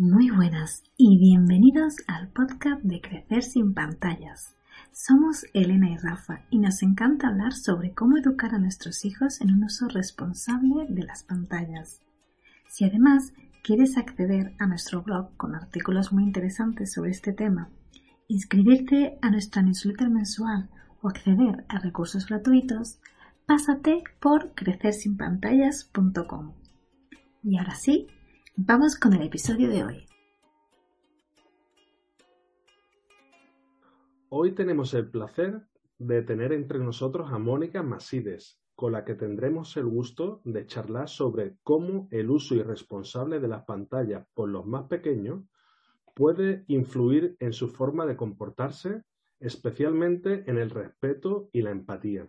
Muy buenas y bienvenidos al podcast de Crecer sin pantallas. Somos Elena y Rafa y nos encanta hablar sobre cómo educar a nuestros hijos en un uso responsable de las pantallas. Si además quieres acceder a nuestro blog con artículos muy interesantes sobre este tema, inscribirte a nuestra newsletter mensual o acceder a recursos gratuitos, pásate por crecersinpantallas.com. Y ahora sí, Vamos con el episodio de hoy. Hoy tenemos el placer de tener entre nosotros a Mónica Masides, con la que tendremos el gusto de charlar sobre cómo el uso irresponsable de las pantallas por los más pequeños puede influir en su forma de comportarse, especialmente en el respeto y la empatía.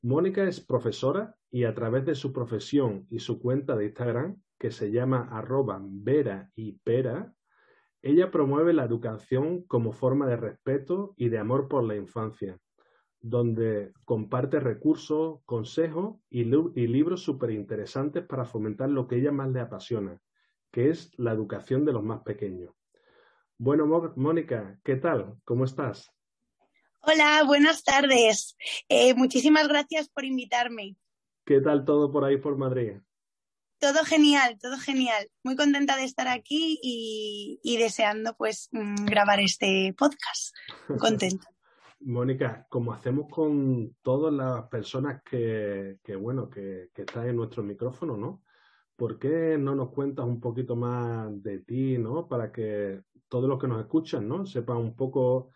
Mónica es profesora y a través de su profesión y su cuenta de Instagram que se llama arroba vera y pera, ella promueve la educación como forma de respeto y de amor por la infancia, donde comparte recursos, consejos y, y libros súper interesantes para fomentar lo que ella más le apasiona, que es la educación de los más pequeños. Bueno, Mónica, ¿qué tal? ¿Cómo estás? Hola, buenas tardes. Eh, muchísimas gracias por invitarme. ¿Qué tal todo por ahí por Madrid? Todo genial, todo genial. Muy contenta de estar aquí y, deseando pues mm, grabar este podcast. Contenta. Mónica, como hacemos con todas las personas que, bueno, que, que, están en nuestro micrófono, ¿no? ¿Por qué no nos cuentas un poquito más de ti, ¿no? Para que todos los que nos escuchan, ¿no? Sepan un poco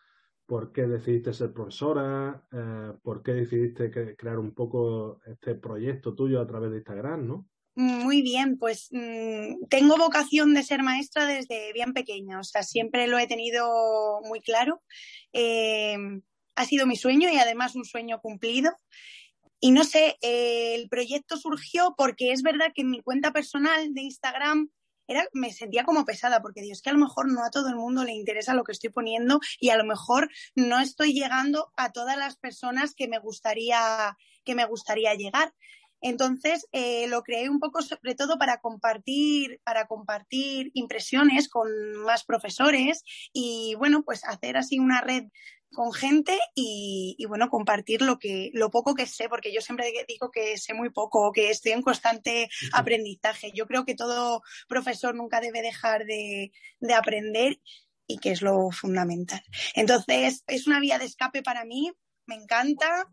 por qué decidiste ser profesora, eh, por qué decidiste crear un poco este proyecto tuyo a través de Instagram, ¿no? Muy bien, pues mm, tengo vocación de ser maestra desde bien pequeña, o sea, siempre lo he tenido muy claro. Eh, ha sido mi sueño y además un sueño cumplido. Y no sé, eh, el proyecto surgió porque es verdad que en mi cuenta personal de Instagram era, me sentía como pesada, porque Dios, que a lo mejor no a todo el mundo le interesa lo que estoy poniendo y a lo mejor no estoy llegando a todas las personas que me gustaría, que me gustaría llegar. Entonces, eh, lo creé un poco sobre todo para compartir, para compartir impresiones con más profesores y, bueno, pues hacer así una red con gente y, bueno, compartir lo que, lo poco que sé, porque yo siempre digo que sé muy poco, que estoy en constante aprendizaje. Yo creo que todo profesor nunca debe dejar de, de aprender y que es lo fundamental. Entonces, es una vía de escape para mí, me encanta,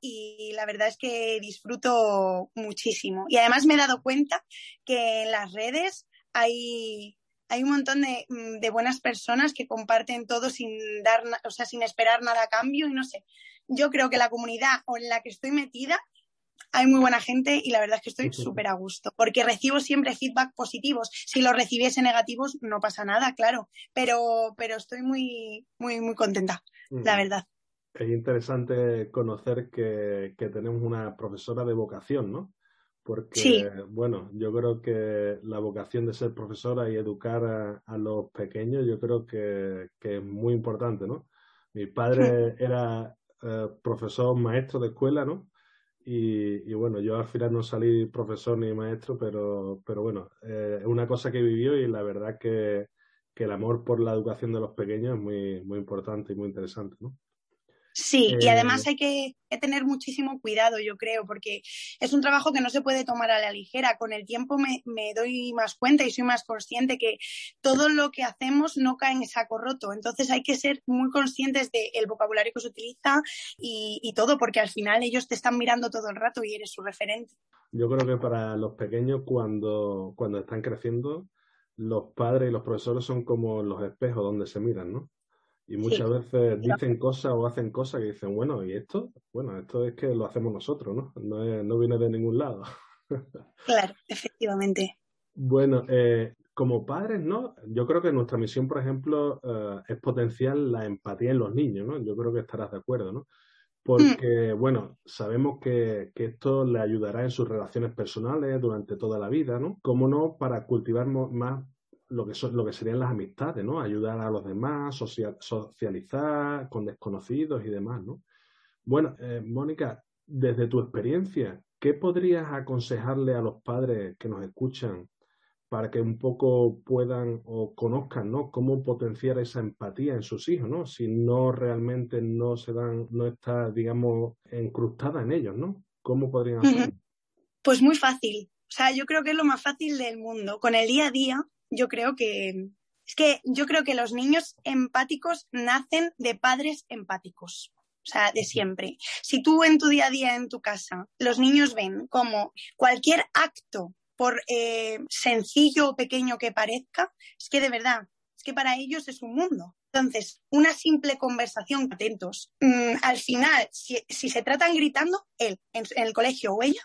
y la verdad es que disfruto muchísimo. Y además me he dado cuenta que en las redes hay, hay un montón de, mm, de, buenas personas que comparten todo sin dar, o sea, sin esperar nada a cambio y no sé. Yo creo que la comunidad en la que estoy metida hay muy buena gente y la verdad es que estoy súper a gusto, porque recibo siempre feedback positivos. Si los recibiese negativos, no pasa nada, claro, pero, pero estoy muy, muy, muy contenta, la verdad es interesante conocer que, tenemos una profesora de vocación, ¿no? Porque, bueno, yo creo que la vocación de ser profesora y educar a, los pequeños, yo creo que, es muy importante, ¿no? Mi padre era eh, profesor maestro de escuela, ¿no? Y, bueno, yo al final no salí profesor ni maestro, pero, pero bueno, eh, es una cosa que vivió y la verdad que, que el amor por la educación de los pequeños es muy, muy importante y muy interesante, ¿no? Sí, y además eh, hay que, tener muchísimo cuidado, yo creo, porque es un trabajo que no se puede tomar a la ligera. Con el tiempo me, doy más cuenta y soy más consciente que todo lo que hacemos no cae en saco roto. Entonces hay que ser muy conscientes del vocabulario que se utiliza y, y todo, porque al final ellos te están mirando todo el rato y eres su referente. Yo creo que para los pequeños, cuando, cuando están creciendo, los padres y los profesores son como los espejos donde se miran, ¿no? Y muchas veces dicen cosas o hacen cosas que dicen, bueno, ¿y esto? Bueno, esto es que lo hacemos nosotros, ¿no? No, no viene de ningún lado. claro, efectivamente. Bueno, eh, como padres, ¿no? Yo creo que nuestra misión, por ejemplo, eh, es potenciar la empatía en los niños, ¿no? Yo creo que estarás de acuerdo, ¿no? Porque, mm. bueno, sabemos que, que, esto le ayudará en sus relaciones personales durante toda la vida, ¿no? Como no, para cultivar más lo que, son, lo que serían las amistades, ¿no? Ayudar a los demás, socializar con desconocidos y demás, ¿no? Bueno, eh, Mónica, desde tu experiencia, ¿qué podrías aconsejarle a los padres que nos escuchan para que un poco puedan o conozcan, ¿no? Cómo potenciar esa empatía en sus hijos, ¿no? Si no realmente no se dan, no está, digamos, encrustada en ellos, ¿no? ¿Cómo podrían hacerlo? Pues muy fácil. O sea, yo creo que es lo más fácil del mundo. Con el día a día, yo creo que es que yo creo que los niños empáticos nacen de padres empáticos. O sea, de siempre. Si tú en tu día a día en tu casa los niños ven como cualquier acto, por eh, sencillo o pequeño que parezca, es que de verdad, es que para ellos es un mundo. Entonces, una simple conversación, atentos, mm, al final, si, se tratan gritando, él en el colegio o ella,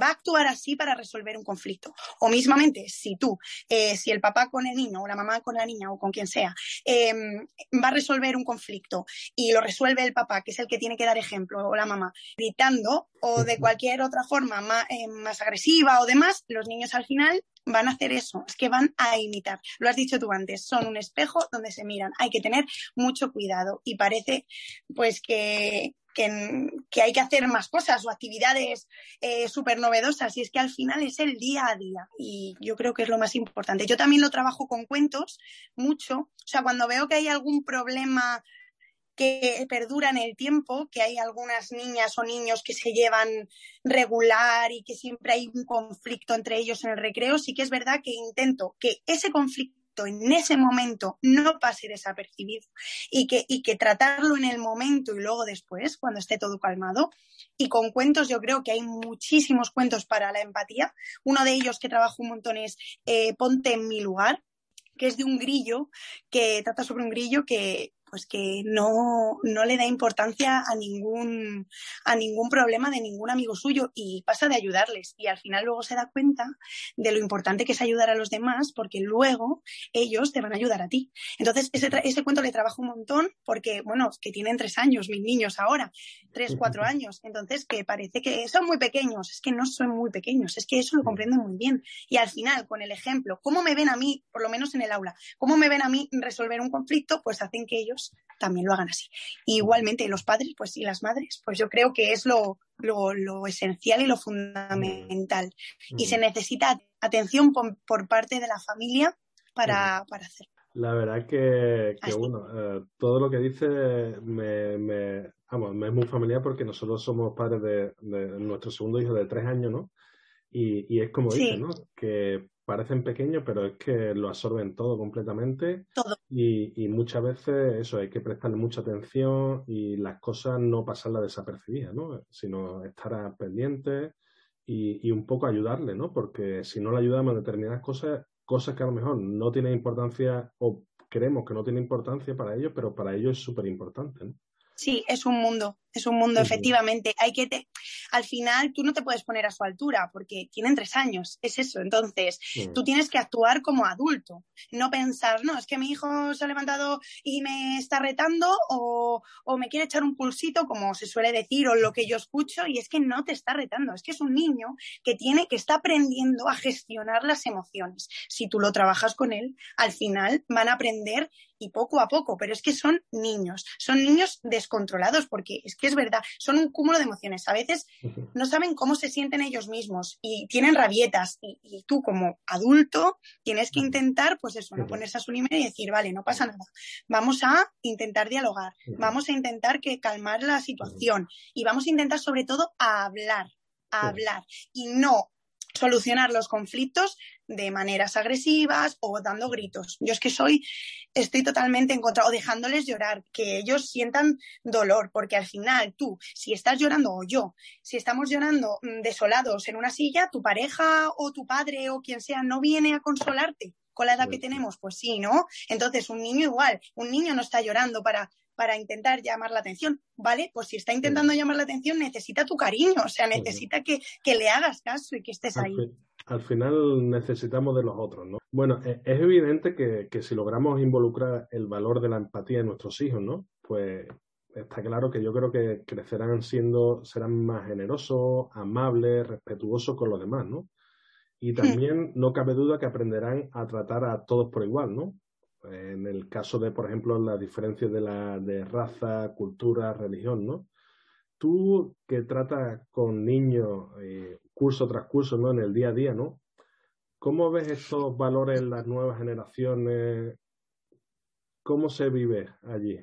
va a actuar así para resolver un conflicto. O mismamente, si tú, eh, si el papá con el niño o la mamá con la niña o con quien sea, em, va a resolver un conflicto y lo resuelve el papá, que es el que tiene que dar ejemplo, o la mamá, gritando o de cualquier otra forma más, eh, más agresiva o demás, los niños al final van a hacer eso, es que van a imitar. Lo has dicho tú antes, son un espejo donde se miran. Hay que tener mucho cuidado y parece pues que, que, hay que hacer más cosas o actividades eh, súper novedosas y es que al final es el día a día. Y yo creo que es lo más importante. Yo también lo trabajo con cuentos mucho, o sea, cuando veo que hay algún problema que perdura en el tiempo, que hay algunas niñas o niños que se llevan regular y que siempre hay un conflicto entre ellos en el recreo, sí que es verdad que intento que ese conflicto en ese momento no pase desapercibido y que, y que tratarlo en el momento y luego después, cuando esté todo calmado. Y con cuentos yo creo que hay muchísimos cuentos para la empatía. Uno de ellos que trabajo un montón es eh, Ponte en mi lugar, que es de un grillo, que trata sobre un grillo que, pues que no, no le da importancia a ningún, a ningún problema de ningún amigo suyo y pasa de ayudarles. Y al final luego se da cuenta de lo importante que es ayudar a los demás porque luego ellos te van a ayudar a ti. Entonces, ese, ese cuento le trabajo un montón porque, bueno, que tienen tres años, mis niños ahora, tres, cuatro años. Entonces, que parece que son muy pequeños. Es que no son muy pequeños, es que eso lo comprenden muy bien. Y al final, con el ejemplo, ¿cómo me ven a mí, por lo menos en el aula, cómo me ven a mí resolver un conflicto? Pues hacen que ellos también lo hagan así. igualmente los padres pues y las madres, pues yo creo que es lo, lo, esencial y lo fundamental. Y se necesita atención por, parte de la familia para, para hacerlo. La verdad que, que bueno, eh, todo lo que dice me, me, me, es muy familiar porque nosotros somos padres de, nuestro segundo hijo de tres años, ¿no? Y, y es como dice, ¿no? Que parecen pequeños, pero es que lo absorben todo completamente. Todo. Y, muchas veces eso, hay que prestarle mucha atención y las cosas no pasarlas desapercibidas, ¿no? Sino estar pendientes y, y un poco ayudarle, ¿no? Porque si no le ayudamos a determinadas cosas, cosas que a lo mejor no tienen importancia o creemos que no tienen importancia para ellos, pero para ellos es súper importante, ¿no? Sí, es un mundo, es un mundo, efectivamente. Hay que te... Al final tú no te puedes poner a su altura porque tienen tres años, es eso. Entonces, tú tienes que actuar como adulto, no pensar, no, es que mi hijo se ha levantado y me está retando o, o me quiere echar un pulsito, como se suele decir, o lo que yo escucho, y es que no te está retando, es que es un niño que tiene, que está aprendiendo a gestionar las emociones. Si tú lo trabajas con él, al final van a aprender y poco a poco, pero es que son niños, son niños descontrolados porque es que es verdad, son un cúmulo de emociones. A veces no saben cómo se sienten ellos mismos y tienen rabietas y, tú como adulto tienes que intentar, pues eso, no ponerse a su límite y decir, vale, no pasa nada, vamos a intentar dialogar, vamos a intentar que calmar la situación y vamos a intentar sobre todo a hablar, a hablar y no solucionar los conflictos de maneras agresivas o dando gritos. Yo es que soy, estoy totalmente en contra, o dejándoles llorar, que ellos sientan dolor, porque al final tú, si estás llorando o yo, si estamos llorando mm, desolados en una silla, tu pareja o tu padre o quien sea no viene a consolarte con la edad que tenemos, pues sí, ¿no? Entonces, un niño igual, un niño no está llorando para para intentar llamar la atención, ¿vale? Pues si está intentando llamar la atención, necesita tu cariño, o sea, necesita que, le hagas caso y que estés ahí. al final necesitamos de los otros, ¿no? Bueno, e, es evidente que, que, si logramos involucrar el valor de la empatía en nuestros hijos, ¿no? Pues está claro que yo creo que crecerán siendo, serán más generosos, amables, respetuosos con los demás, ¿no? Y hmm. también no cabe duda que aprenderán a tratar a todos por igual, ¿no? En el caso de, por ejemplo, las diferencias de, la, de raza, cultura, religión, ¿no? Tú que tratas con niños eh, curso tras curso, ¿no? En el día a día, ¿no? ¿Cómo ves estos valores en las nuevas generaciones? ¿Cómo se vive allí?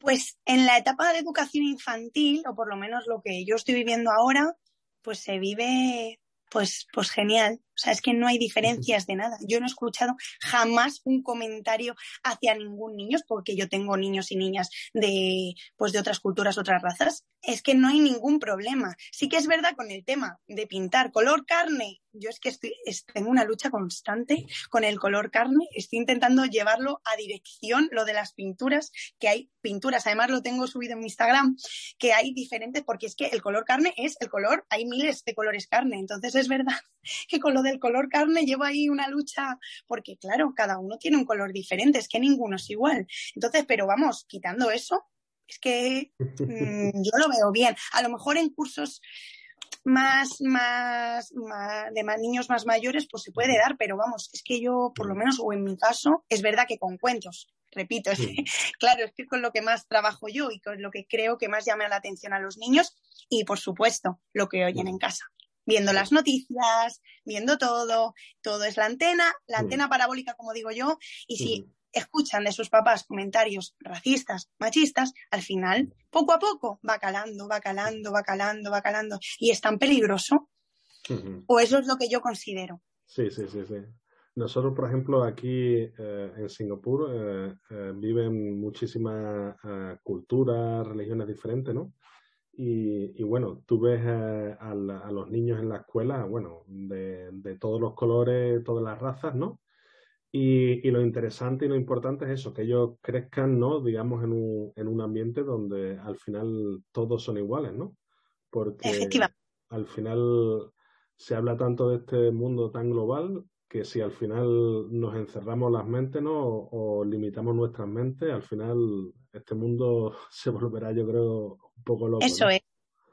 Pues en la etapa de educación infantil, o por lo menos lo que yo estoy viviendo ahora, pues se vive pues, pues genial. O sea, es que no hay diferencias de nada. Yo no he escuchado jamás un comentario hacia ningún niño, porque yo tengo niños y niñas de, pues de otras culturas, otras razas. Es que no hay ningún problema. Sí que es verdad con el tema de pintar color carne. Yo es que estoy, tengo una lucha constante con el color carne. Estoy intentando llevarlo a dirección, lo de las pinturas, que hay pinturas. Además lo tengo subido en mi Instagram, que hay diferentes, porque es que el color carne es el color, hay miles de colores carne. Entonces es verdad que con lo del color carne llevo ahí una lucha, porque claro, cada uno tiene un color diferente, es que ninguno es igual. Entonces, pero vamos, quitando eso, es que mm, yo lo veo bien. A lo mejor en cursos más, más, de más niños más mayores, pues se puede dar, pero vamos, es que yo, por lo menos, o en mi caso, es verdad que con cuentos, repito, claro, es que con lo que más trabajo yo y con lo que creo que más llama la atención a los niños y, por supuesto, lo que oyen en casa viendo las noticias, viendo todo, todo es la antena, la antena parabólica, como digo yo, y si escuchan de sus papás comentarios racistas, machistas, al final, poco a poco, va calando, va calando, va calando, va calando, y es tan peligroso, o eso es lo que yo considero. Sí, sí, sí, sí. Nosotros, por ejemplo, aquí eh, en Singapur eh, eh, viven muchísimas culturas, religiones diferentes, ¿no? Y, bueno, tú ves eh, a, los niños en la escuela, bueno, de, todos los colores, todas las razas, ¿no? Y, lo interesante y lo importante es eso, que ellos crezcan, ¿no? Digamos, en un, en un ambiente donde al final todos son iguales, ¿no? Porque al final se habla tanto de este mundo tan global que si al final nos encerramos las mentes, ¿no? O, o limitamos nuestras mentes, al final este mundo se volverá, yo creo, un poco loco. Eso es.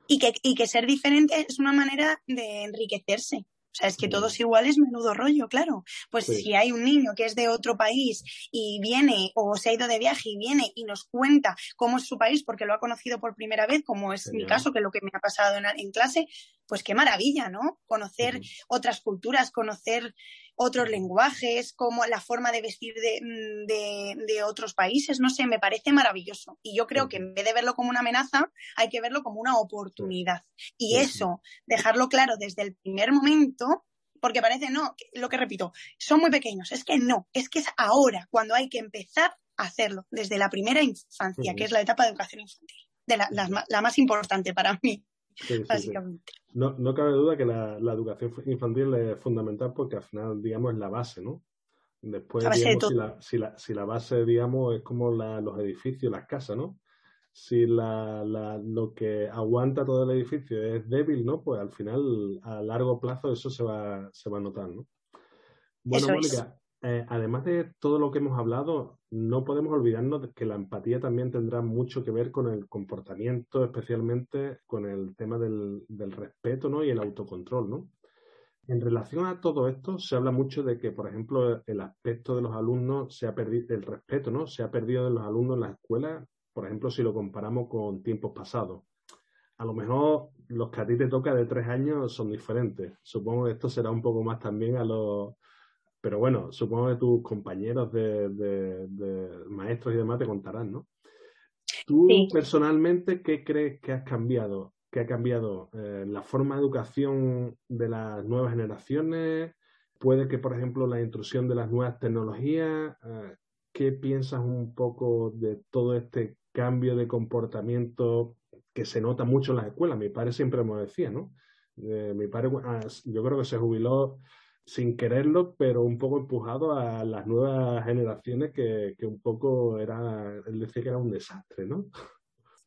Y que, y que ser diferente es una manera de enriquecerse. O sea, es que todos iguales, menudo rollo, claro. Pues si hay un niño que es de otro país y viene o se ha ido de viaje y viene y nos cuenta cómo es su país porque lo ha conocido por primera vez, como es mi caso, que es lo que me ha pasado en, clase, pues qué maravilla, ¿no? Conocer otras culturas, conocer otros lenguajes, como la forma de vestir mm, de, otros países, no sé, me parece maravilloso. Y yo creo que en vez de verlo como una amenaza, hay que verlo como una oportunidad. Y eso, dejarlo claro desde el primer momento, porque parece, no, lo que repito, son muy pequeños, es que no, es que es ahora cuando hay que empezar a hacerlo, desde la primera infancia, que es la etapa de educación infantil, de la más importante para mí. básicamente. No, no cabe duda que la, la, educación infantil es fundamental porque al final, digamos, es la base, ¿no? Después, digamos, si, la, si, la, si la base, digamos, es como la, los edificios, las casas, ¿no? Si la, la, lo que aguanta todo el edificio es débil, ¿no? Pues al final, a largo plazo, eso se va, se va a notar, ¿no? Bueno, Mónica, eh, además de todo lo que hemos hablado, no podemos olvidarnos de que la empatía también tendrá mucho que ver con el comportamiento, especialmente con el tema del, respeto ¿no? y el autocontrol. ¿no? En relación a todo esto, se habla mucho de que, por ejemplo, el aspecto de los alumnos se ha perdido, el respeto, ¿no? Se ha perdido de los alumnos en las escuelas, por ejemplo, si lo comparamos con tiempos pasados. A lo mejor los que a ti te toca de tres años son diferentes. Supongo que esto será un poco más también a los pero bueno, supongo que tus compañeros de, maestros y demás te contarán, ¿no? Tú personalmente, ¿qué crees que has cambiado? ¿Qué ha cambiado eh, la forma de educación de las nuevas generaciones? Puede que, por ejemplo, la intrusión de las nuevas tecnologías, eh, ¿qué piensas un poco de todo este cambio de comportamiento que se nota mucho en las escuelas? Mi padre siempre me decía, ¿no? Eh, mi padre, ah, yo creo que se jubiló sin quererlo, pero un poco empujado a las nuevas generaciones que, un poco era, decía que era un desastre, ¿no?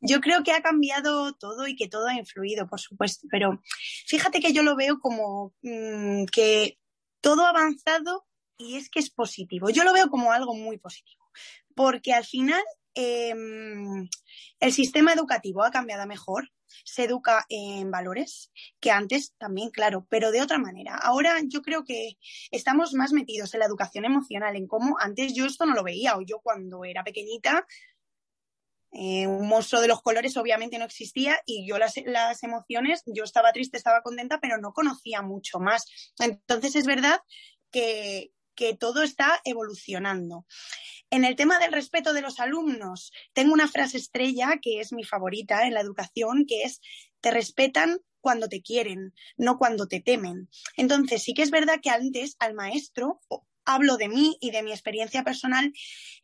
Yo creo que ha cambiado todo y que todo ha influido, por supuesto, pero fíjate que yo lo veo como mm, que todo ha avanzado y es que es positivo. Yo lo veo como algo muy positivo, porque al final em, el sistema educativo ha cambiado mejor, se educa en valores, que antes también, claro, pero de otra manera. Ahora yo creo que estamos más metidos en la educación emocional, en cómo antes yo esto no lo veía, o yo cuando era pequeñita Eh, un monstruo de los colores obviamente no existía y yo las, las, emociones, yo estaba triste, estaba contenta, pero no conocía mucho más. Entonces es verdad que, que todo está evolucionando. En el tema del respeto de los alumnos, tengo una frase estrella que es mi favorita en la educación, que es, te respetan cuando te quieren, no cuando te temen. Entonces, sí que es verdad que antes al maestro, hablo de mí y de mi experiencia personal,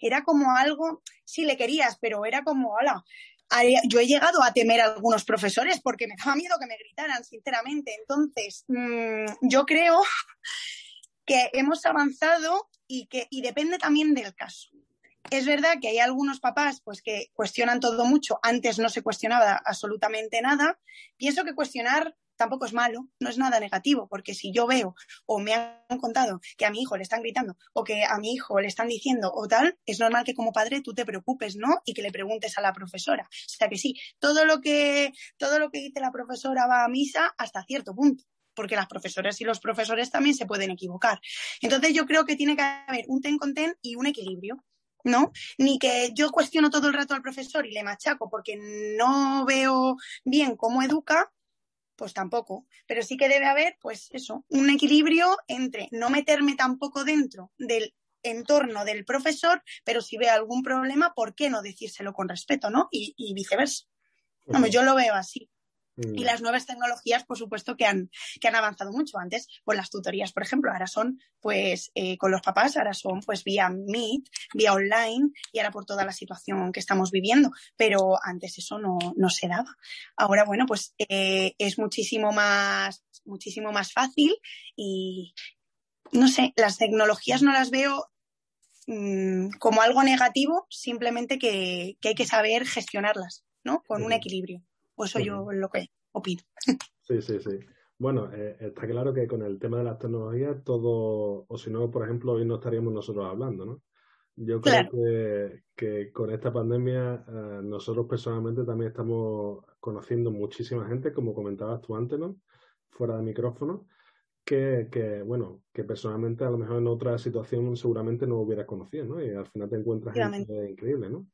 era como algo, sí le querías, pero era como, hola, yo he llegado a temer a algunos profesores porque me daba miedo que me gritaran, sinceramente. Entonces, mmm, yo creo que hemos avanzado y que y depende también del caso. Es verdad que hay algunos papás pues que cuestionan todo mucho, antes no se cuestionaba absolutamente nada. Pienso que cuestionar tampoco es malo, no es nada negativo, porque si yo veo o me han contado que a mi hijo le están gritando o que a mi hijo le están diciendo o tal, es normal que como padre tú te preocupes, ¿no? Y que le preguntes a la profesora. O sea que sí, todo lo que todo lo que dice la profesora va a misa hasta cierto punto porque las profesoras y los profesores también se pueden equivocar. Entonces yo creo que tiene que haber un ten con ten y un equilibrio. ¿no? Ni que yo cuestiono todo el rato al profesor y le machaco porque no veo bien cómo educa, pues tampoco. Pero sí que debe haber, pues eso, un equilibrio entre no meterme tampoco dentro del entorno del profesor, pero si veo algún problema, ¿por qué no decírselo con respeto, ¿no? Y, viceversa. yo lo veo así. Y mm. las nuevas tecnologías, por supuesto, que han, que han avanzado mucho. Antes, pues las tutorías, por ejemplo, ahora son, pues, eh, con los papás, ahora son, pues, vía Meet, vía online, y ahora por toda la situación que estamos viviendo. Pero antes eso no, no se daba. Ahora, bueno, pues, eh, es muchísimo más, muchísimo más fácil y, no sé, las tecnologías no las veo mmm, como algo negativo, simplemente que, que hay que saber gestionarlas, ¿no? Con un equilibrio. O eso yo lo que opino. Sí, sí, sí. Bueno, eh, está claro que con el tema de las tecnologías todo, o si no, por ejemplo, hoy no estaríamos nosotros hablando, ¿no? Yo creo que, que, con esta pandemia eh, nosotros personalmente también estamos conociendo muchísima gente, como comentabas tú antes, ¿no? Fuera de micrófono, que, que, bueno, que personalmente a lo mejor en otra situación seguramente no hubieras conocido, ¿no? Y al final te encuentras gente increíble, ¿no?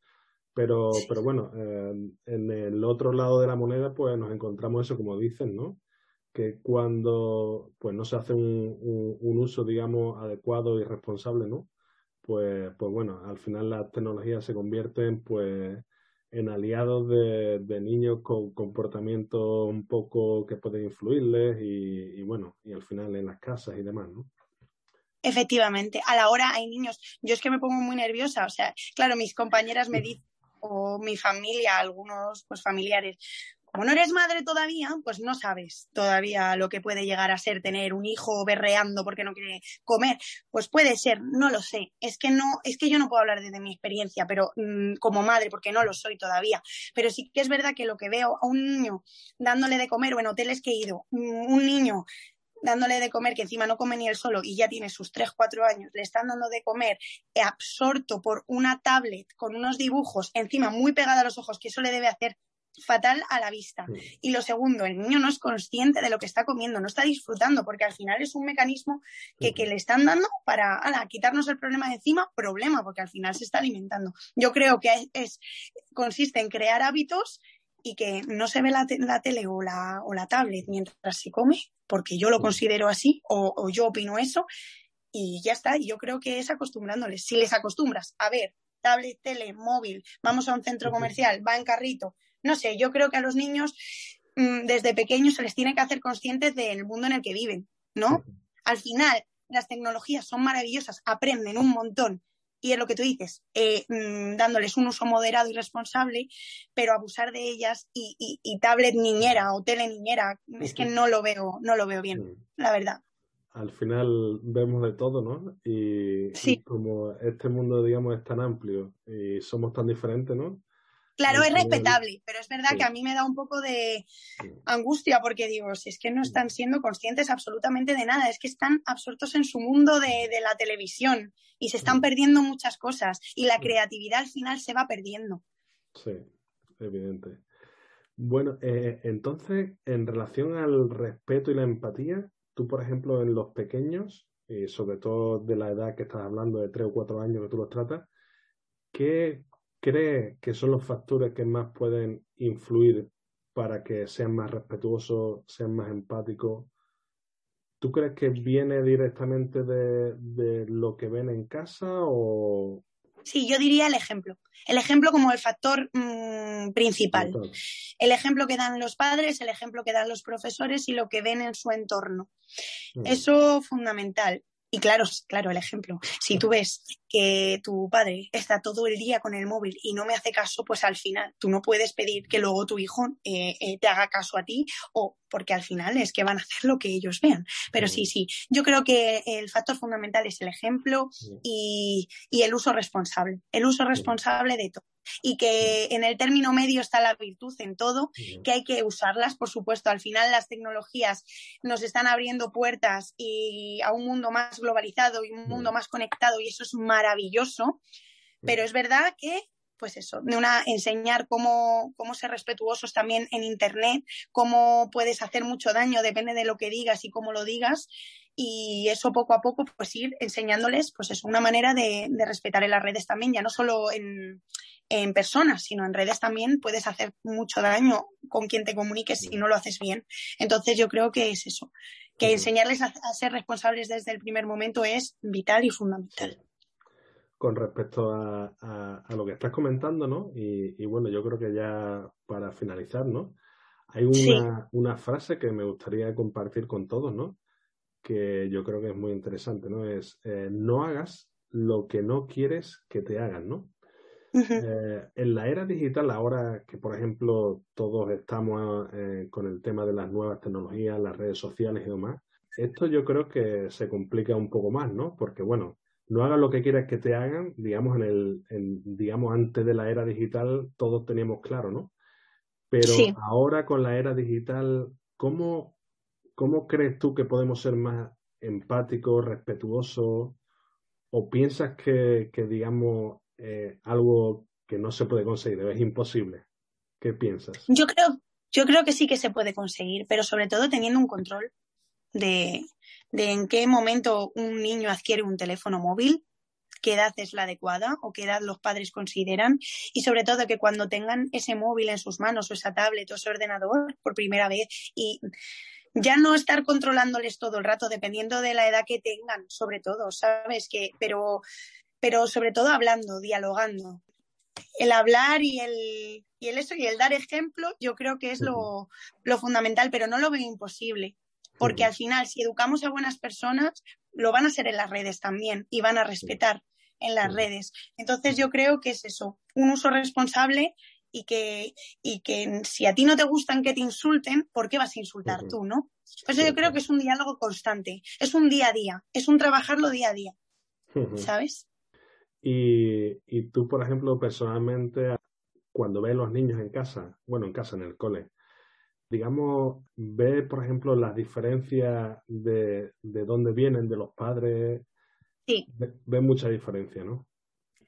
Pero, pero bueno, eh, en el otro lado de la moneda, pues nos encontramos eso, como dicen, ¿no? Que cuando pues no se hace un, un, uso, digamos, adecuado y responsable, ¿no? Pues, pues bueno, al final las tecnologías se convierten, pues, en aliados de, de niños con comportamientos un poco que pueden influirles y, y, bueno, y al final en las casas y demás, ¿no? Efectivamente, a la hora hay niños. Yo es que me pongo muy nerviosa, o sea, claro, mis compañeras me dicen o mi familia, algunos pues familiares. Como no eres madre todavía, pues no sabes todavía lo que puede llegar a ser tener un hijo berreando porque no quiere comer. Pues puede ser, no lo sé. Es que no, es que yo no puedo hablar desde mi experiencia, pero mmm, como madre, porque no lo soy todavía. Pero sí que es verdad que lo que veo a un niño dándole de comer o en hoteles que he ido, mm, un niño dándole de comer, que encima no come ni él solo y ya tiene sus 3, 4 años, le están dando de comer absorto por una tablet con unos dibujos encima muy pegada a los ojos, que eso le debe hacer fatal a la vista. Y lo segundo, el niño no es consciente de lo que está comiendo, no está disfrutando, porque al final es un mecanismo que, que le están dando para ala, quitarnos el problema de encima, problema, porque al final se está alimentando. Yo creo que es, consiste en crear hábitos y que no se ve la, la tele o la, o la tablet mientras se come porque yo lo considero así o, yo opino eso y ya está. Y yo creo que es acostumbrándoles. Si les acostumbras a ver tablet, tele, móvil, vamos a un centro comercial, va en carrito, no sé, yo creo que a los niños mm, desde pequeños se les tiene que hacer conscientes del mundo en el que viven, ¿no? Al final, las tecnologías son maravillosas, aprenden un montón y es lo que tú dices, eh, mm, dándoles un uso moderado y responsable, pero abusar de ellas y, y, tablet niñera o tele niñera, es que no lo veo, no lo veo bien, la verdad. Al final vemos de todo, ¿no? Y, y, como este mundo, digamos, es tan amplio y somos tan diferentes, ¿no? Claro, es respetable, pero es verdad que a mí me da un poco de angustia porque digo, si es que no están siendo conscientes absolutamente de nada, es que están absortos en su mundo de, la televisión y se están perdiendo muchas cosas y la creatividad al final se va perdiendo. Sí, evidente. Bueno, eh, entonces, en relación al respeto y la empatía, tú, por ejemplo, en los pequeños, y sobre todo de la edad que estás hablando, de tres o cuatro años que tú los tratas, ¿qué cree que son los factores que más pueden influir para que sean más respetuosos, sean más empáticos? ¿Tú crees que viene directamente de, lo que ven en casa o...? Sí, yo diría el ejemplo. El ejemplo como el factor mm, principal. El ejemplo que dan los padres, el ejemplo que dan los profesores y lo que ven en su entorno. Mm. Eso fundamental. Y claro, claro, el ejemplo. Si tú ves que tu padre está todo el día con el móvil y no me hace caso, pues al final tú no puedes pedir que luego tu hijo eh, eh, te haga caso a ti o porque al final es que van a hacer lo que ellos vean. Pero sí, sí, yo creo que el factor fundamental es el ejemplo y, y el uso responsable. El uso responsable de todo. Y que en el término medio está la virtud en todo, que hay que usarlas, por supuesto. Al final las tecnologías nos están abriendo puertas y a un mundo más globalizado y un mundo más conectado y eso es maravilloso, pero es verdad que pues eso, de una enseñar cómo, cómo ser respetuosos también en internet, cómo puedes hacer mucho daño, depende de lo que digas y cómo lo digas, y eso poco a poco pues ir enseñándoles pues es una manera de, de, respetar en las redes también, ya no solo en, en personas, sino en redes también puedes hacer mucho daño con quien te comuniques si no lo haces bien. Entonces yo creo que es eso, que enseñarles a, ser responsables desde el primer momento es vital y fundamental. Con respecto a, lo que estás comentando, ¿no? Y, bueno, yo creo que ya para finalizar, ¿no? Hay una, frase que me gustaría compartir con todos, ¿no? Que yo creo que es muy interesante, ¿no? Es eh, no hagas lo que no quieres que te hagan, ¿no? Eh, en la era digital, ahora que, por ejemplo, todos estamos eh, con el tema de las nuevas tecnologías, las redes sociales y demás, esto yo creo que se complica un poco más, ¿no? Porque, bueno, no hagas lo que quieras que te hagan, digamos, en el, digamos, antes de la era digital todos teníamos claro, ¿no? Pero ahora con la era digital, ¿cómo, ¿cómo crees tú que podemos ser más empáticos, respetuosos? ¿O piensas que, que digamos, eh, algo que no se puede conseguir, es imposible. ¿Qué piensas? Yo creo, yo creo que sí que se puede conseguir, pero sobre todo teniendo un control de, de en qué momento un niño adquiere un teléfono móvil, qué edad es la adecuada o qué edad los padres consideran y sobre todo que cuando tengan ese móvil en sus manos o esa tablet o ese ordenador por primera vez y ya no estar controlándoles todo el rato dependiendo de la edad que tengan, sobre todo, ¿sabes? Que, pero pero sobre todo hablando, dialogando. El hablar y el, y el eso y el dar ejemplo, yo creo que es lo, lo fundamental, pero no lo veo imposible. Porque al final, si educamos a buenas personas, lo van a hacer en las redes también y van a respetar en las redes. Entonces yo creo que es eso, un uso responsable y que, y que si a ti no te gustan que te insulten, ¿por qué vas a insultar tú, no? Por eso yo creo que es un diálogo constante, es un día a día, es un trabajarlo día a día, ¿sabes? Y, y tú, por ejemplo, personalmente, cuando ves los niños en casa, bueno, en casa, en el cole, digamos, ves, por ejemplo, las diferencias de, de dónde vienen, de los padres. Sí. Ves mucha diferencia, ¿no?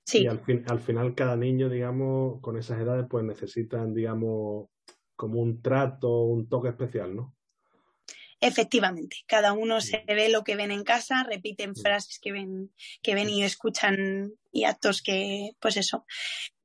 Sí. Y al, fin, al final cada niño, digamos, con esas edades, pues necesitan, digamos, como un trato, un toque especial, ¿no? Efectivamente, cada uno se ve lo que ven en casa, repiten frases que ven, que ven y escuchan y actos que, pues eso,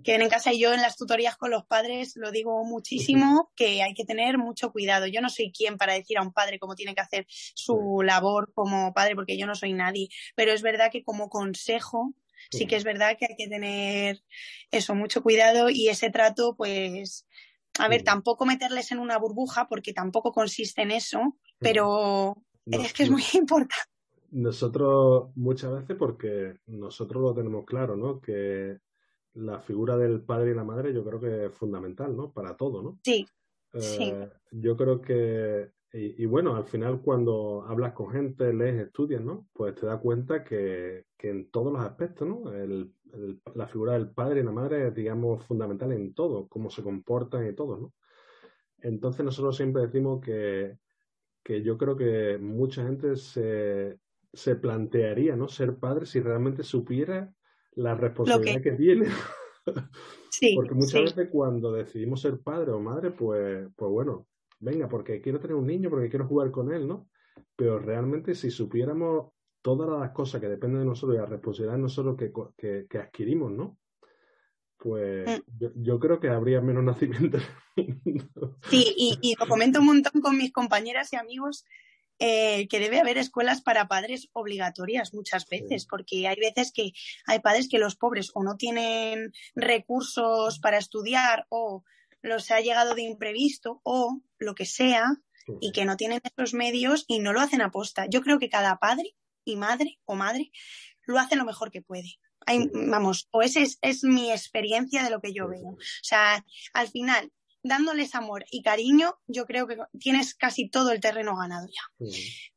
que ven en casa. Y yo en las tutorías con los padres lo digo muchísimo, que hay que tener mucho cuidado. Yo no soy quien para decir a un padre cómo tiene que hacer su labor como padre, porque yo no soy nadie. Pero es verdad que como consejo, sí que es verdad que hay que tener eso, mucho cuidado y ese trato, pues, a ver, tampoco meterles en una burbuja, porque tampoco consiste en eso, pero es que es muy importante. Nosotros muchas veces, porque nosotros lo tenemos claro, ¿no? Que la figura del padre y la madre yo creo que es fundamental, ¿no? Para todo, ¿no? Sí. sí. Eh, yo creo que, y, bueno, al final cuando hablas con gente, lees, estudias, ¿no? Pues te das cuenta que, que en todos los aspectos, ¿no? El, la figura del padre y la madre es, digamos, fundamental en todo, cómo se comportan y todo, ¿no? Entonces nosotros siempre decimos que que yo creo que mucha gente se, se plantearía, ¿no? Ser padre si realmente supiera la responsabilidad que... tiene. Sí, porque muchas veces cuando decidimos ser padre o madre, pues, pues bueno, venga, porque quiero tener un niño, porque quiero jugar con él, ¿no? Pero realmente si supiéramos todas las cosas que dependen de nosotros y la responsabilidad de nosotros que, que, que adquirimos, ¿no? Pues mm. yo, creo que habría menos nacimientos. sí, y, lo comento un montón con mis compañeras y amigos. Eh, que debe haber escuelas para padres obligatorias muchas veces, porque hay veces que hay padres que los pobres o no tienen recursos para estudiar o los ha llegado de imprevisto o lo que sea y que no tienen esos medios y no lo hacen a posta. Yo creo que cada padre y madre o madre lo hace lo mejor que puede. vamos, o esa es, mi experiencia de lo que yo veo. O sea, al final, dándoles amor y cariño, yo creo que tienes casi todo el terreno ganado ya.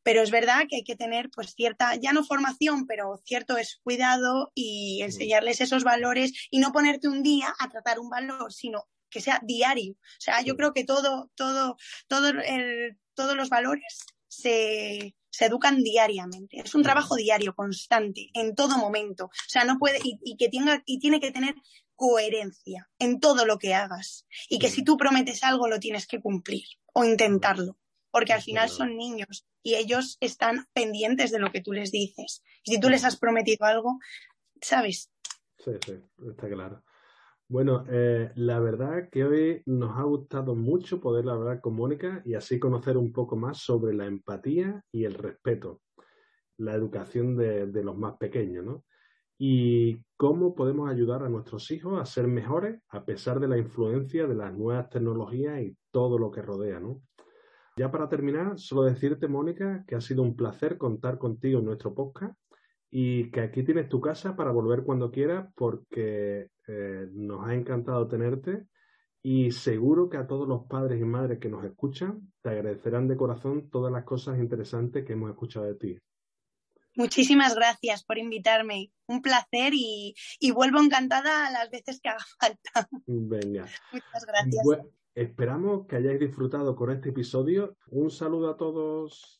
Pero es verdad que hay que tener pues cierta, ya no formación, pero cierto es cuidado y enseñarles esos valores y no ponerte un día a tratar un valor, sino que sea diario. O sea, yo creo que todo, todo, todo todos los valores se, se educan diariamente. Es un trabajo diario, constante, en todo momento. O sea, no puede, y, que tenga, y tiene que tener coherencia en todo lo que hagas. Y que si tú prometes algo, lo tienes que cumplir o intentarlo. Porque al final son niños y ellos están pendientes de lo que tú les dices. Y si tú les has prometido algo, ¿sabes? Sí, sí, está claro. Bueno, eh, la verdad que hoy nos ha gustado mucho poder hablar con Mónica y así conocer un poco más sobre la empatía y el respeto, la educación de, los más pequeños, ¿no? Y cómo podemos ayudar a nuestros hijos a ser mejores a pesar de la influencia de las nuevas tecnologías y todo lo que rodea, ¿no? Ya para terminar, solo decirte, Mónica, que ha sido un placer contar contigo en nuestro podcast y que aquí tienes tu casa para volver cuando quieras porque eh, nos ha encantado tenerte y seguro que a todos los padres y madres que nos escuchan te agradecerán de corazón todas las cosas interesantes que hemos escuchado de ti. Muchísimas gracias por invitarme. Un placer y, vuelvo encantada a las veces que haga falta. Venga. Muchas gracias. esperamos que hayáis disfrutado con este episodio. Un saludo a todos.